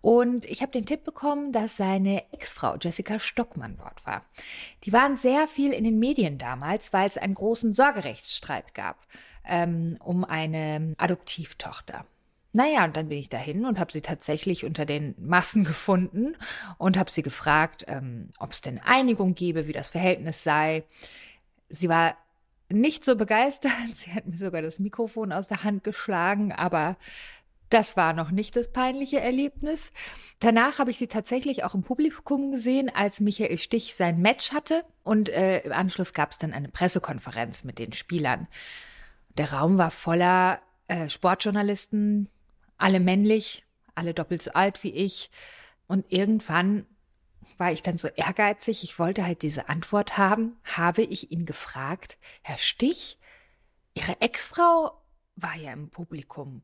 Und ich habe den Tipp bekommen, dass seine Ex-Frau Jessica Stockmann dort war. Die waren sehr viel in den Medien damals, weil es einen großen Sorgerechtsstreit gab ähm, um eine Adoptivtochter. Naja, und dann bin ich dahin und habe sie tatsächlich unter den Massen gefunden und habe sie gefragt, ähm, ob es denn Einigung gebe, wie das Verhältnis sei. Sie war nicht so begeistert. Sie hat mir sogar das Mikrofon aus der Hand geschlagen, aber das war noch nicht das peinliche Erlebnis. Danach habe ich sie tatsächlich auch im Publikum gesehen, als Michael Stich sein Match hatte. Und äh, im Anschluss gab es dann eine Pressekonferenz mit den Spielern. Der Raum war voller äh, Sportjournalisten, alle männlich, alle doppelt so alt wie ich. Und irgendwann war ich dann so ehrgeizig, ich wollte halt diese Antwort haben, habe ich ihn gefragt, Herr Stich, Ihre Ex-Frau war ja im Publikum.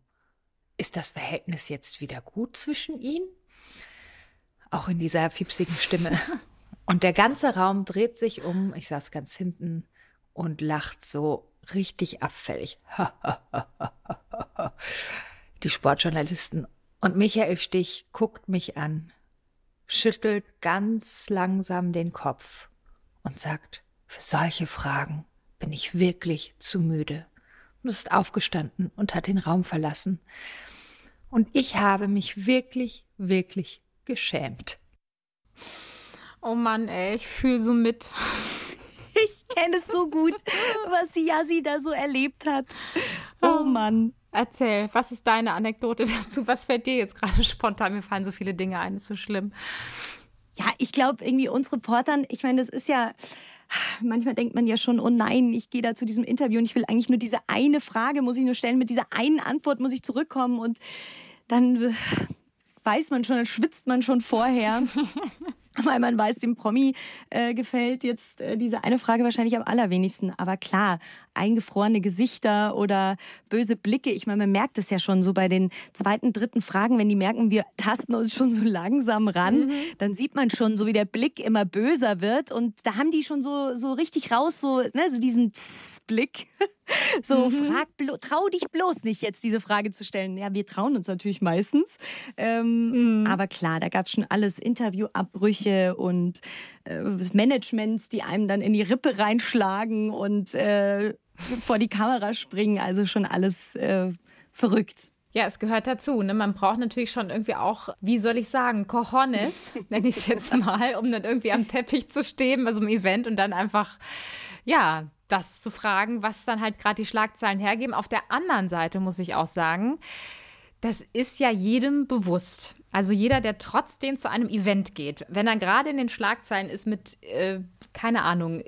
Ist das Verhältnis jetzt wieder gut zwischen ihnen? Auch in dieser fiepsigen Stimme. Und der ganze Raum dreht sich um, ich saß ganz hinten und lacht so richtig abfällig. Die Sportjournalisten. Und Michael Stich guckt mich an, schüttelt ganz langsam den Kopf und sagt, für solche Fragen bin ich wirklich zu müde und ist aufgestanden und hat den Raum verlassen. Und ich habe mich wirklich, wirklich geschämt. Oh Mann, ey, ich fühle so mit. Ich kenne es so gut, was die Yassi da so erlebt hat. Oh Mann. Erzähl, was ist deine Anekdote dazu? Was fällt dir jetzt gerade spontan? Mir fallen so viele Dinge ein, ist so schlimm. Ja, ich glaube irgendwie uns Reportern, ich meine, das ist ja, manchmal denkt man ja schon, oh nein, ich gehe da zu diesem Interview und ich will eigentlich nur diese eine Frage, muss ich nur stellen, mit dieser einen Antwort muss ich zurückkommen und dann weiß man schon, dann schwitzt man schon vorher. weil man weiß, dem Promi äh, gefällt jetzt äh, diese eine Frage wahrscheinlich am allerwenigsten. Aber klar, eingefrorene Gesichter oder böse Blicke. Ich meine, man merkt es ja schon so bei den zweiten, dritten Fragen, wenn die merken, wir tasten uns schon so langsam ran, mhm. dann sieht man schon so, wie der Blick immer böser wird. Und da haben die schon so, so richtig raus, so, ne, so diesen Blick. So, mhm. frag, trau dich bloß nicht, jetzt diese Frage zu stellen. Ja, wir trauen uns natürlich meistens. Ähm, mhm. Aber klar, da gab es schon alles Interviewabbrüche und äh, Managements, die einem dann in die Rippe reinschlagen und äh, vor die Kamera springen. Also schon alles äh, verrückt. Ja, es gehört dazu. Ne? Man braucht natürlich schon irgendwie auch, wie soll ich sagen, Cojones, nenne ich es jetzt mal, um dann irgendwie am Teppich zu stehen bei so einem Event und dann einfach, ja, das zu fragen, was dann halt gerade die Schlagzeilen hergeben. Auf der anderen Seite muss ich auch sagen, das ist ja jedem bewusst. Also jeder, der trotzdem zu einem Event geht, wenn er gerade in den Schlagzeilen ist mit, äh, keine Ahnung,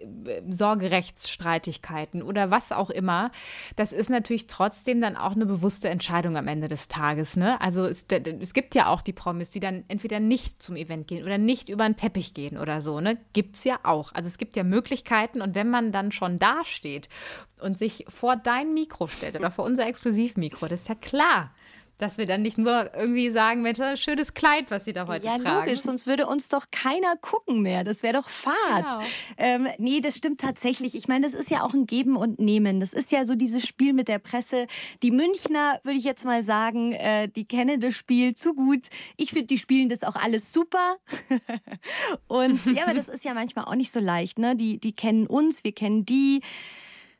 Sorgerechtsstreitigkeiten oder was auch immer, das ist natürlich trotzdem dann auch eine bewusste Entscheidung am Ende des Tages. Ne? Also es, es gibt ja auch die Promis, die dann entweder nicht zum Event gehen oder nicht über den Teppich gehen oder so. Ne? Gibt es ja auch. Also es gibt ja Möglichkeiten und wenn man dann schon dasteht und sich vor dein Mikro stellt oder vor unser Exklusivmikro, das ist ja klar dass wir dann nicht nur irgendwie sagen, Mensch, ein schönes Kleid, was sie da heute ja, tragen. Ja, logisch, sonst würde uns doch keiner gucken mehr. Das wäre doch Fahrt. Genau. Ähm, nee, das stimmt tatsächlich. Ich meine, das ist ja auch ein Geben und Nehmen. Das ist ja so dieses Spiel mit der Presse. Die Münchner, würde ich jetzt mal sagen, äh, die kennen das Spiel zu gut. Ich finde, die spielen das auch alles super. und ja, aber das ist ja manchmal auch nicht so leicht. Ne? Die, die kennen uns, wir kennen die.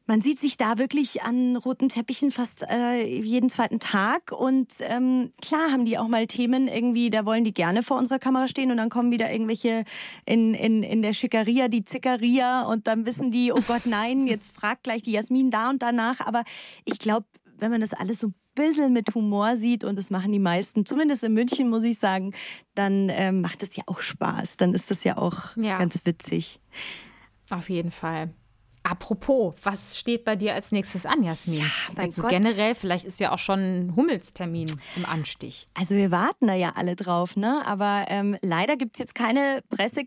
Man sieht sich da wirklich an roten Teppichen fast äh, jeden zweiten Tag. Und ähm, klar haben die auch mal Themen irgendwie, da wollen die gerne vor unserer Kamera stehen und dann kommen wieder irgendwelche in, in, in der Schickeria, die Zickeria und dann wissen die, oh Gott, nein, jetzt fragt gleich die Jasmin da und danach. Aber ich glaube, wenn man das alles so ein bisschen mit Humor sieht und das machen die meisten, zumindest in München muss ich sagen, dann ähm, macht es ja auch Spaß. Dann ist das ja auch ja. ganz witzig. Auf jeden Fall. Apropos, was steht bei dir als nächstes an, Jasmin? Ja, also Gott. generell, vielleicht ist ja auch schon ein Hummelstermin im Anstich. Also wir warten da ja alle drauf, ne? Aber ähm, leider gibt es jetzt keine Presse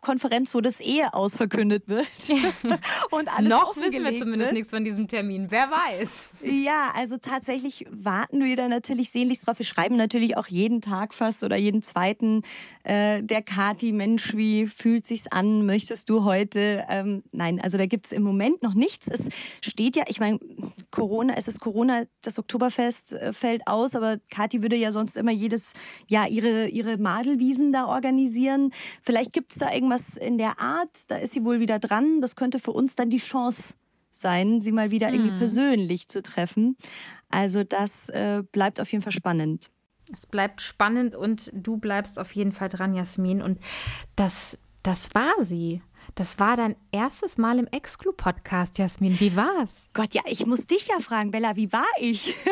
Konferenz, wo das Ehe ausverkündet wird. und alles Noch wissen wir zumindest wird. nichts von diesem Termin. Wer weiß. Ja, also tatsächlich warten wir da natürlich sehnlichst drauf. Wir schreiben natürlich auch jeden Tag fast oder jeden zweiten äh, der Kati, Mensch, wie fühlt sich's an? Möchtest du heute? Ähm, nein, also da gibt es im Moment noch nichts. Es steht ja, ich meine, Corona, es ist Corona, das Oktoberfest äh, fällt aus, aber Kati würde ja sonst immer jedes Jahr ihre, ihre Madelwiesen da organisieren. Vielleicht gibt es da irgendwas in der Art, da ist sie wohl wieder dran. Das könnte für uns dann die Chance sein, sie mal wieder irgendwie Mhm. persönlich zu treffen. Also das äh, bleibt auf jeden Fall spannend. Es bleibt spannend und du bleibst auf jeden Fall dran, Jasmin. Und das, das war sie. Das war dein erstes Mal im Exclu-Podcast, Jasmin. Wie war's? Gott, ja, ich muss dich ja fragen, Bella, wie war ich? du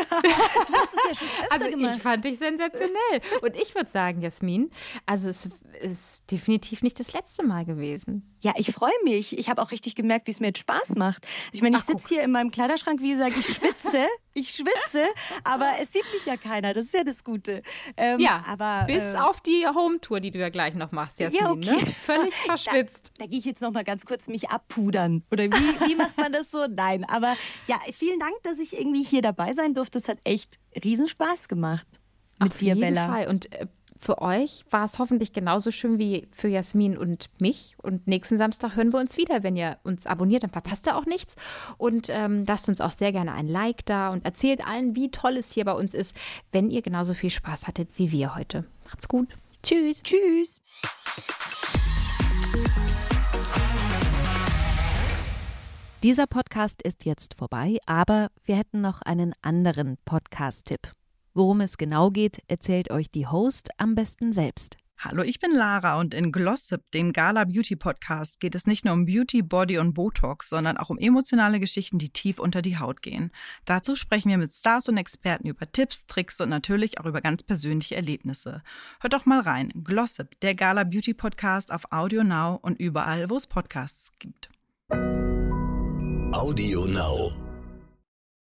hast es ja schon öfter Also gemacht. ich fand dich sensationell. Und ich würde sagen, Jasmin, also es ist definitiv nicht das letzte Mal gewesen. Ja, ich freue mich. Ich habe auch richtig gemerkt, wie es mir jetzt Spaß macht. Ich meine, ich sitze hier in meinem Kleiderschrank, wie gesagt, ich schwitze, ich schwitze, aber es sieht mich ja keiner. Das ist ja das Gute. Ähm, Ja, aber bis äh, auf die Home-Tour, die du ja gleich noch machst, Jasmin. Ja, okay. ne? Völlig verschwitzt. Da gehe ich jetzt noch mal ganz kurz mich abpudern. Oder wie, wie macht man das so? Nein, aber ja, vielen Dank, dass ich irgendwie hier dabei sein durfte. Es hat echt riesen Spaß gemacht mit Auf dir, jeden Bella. Fall. Und äh, für euch war es hoffentlich genauso schön wie für Jasmin und mich. Und nächsten Samstag hören wir uns wieder. Wenn ihr uns abonniert, dann verpasst ihr auch nichts. Und ähm, lasst uns auch sehr gerne ein Like da und erzählt allen, wie toll es hier bei uns ist, wenn ihr genauso viel Spaß hattet wie wir heute. Macht's gut. Tschüss. Tschüss. Dieser Podcast ist jetzt vorbei, aber wir hätten noch einen anderen Podcast-Tipp. Worum es genau geht, erzählt euch die Host am besten selbst. Hallo, ich bin Lara und in Glossip, dem Gala Beauty Podcast, geht es nicht nur um Beauty, Body und Botox, sondern auch um emotionale Geschichten, die tief unter die Haut gehen. Dazu sprechen wir mit Stars und Experten über Tipps, Tricks und natürlich auch über ganz persönliche Erlebnisse. Hört doch mal rein. Glossip, der Gala Beauty Podcast auf Audio Now und überall, wo es Podcasts gibt. Audio Now.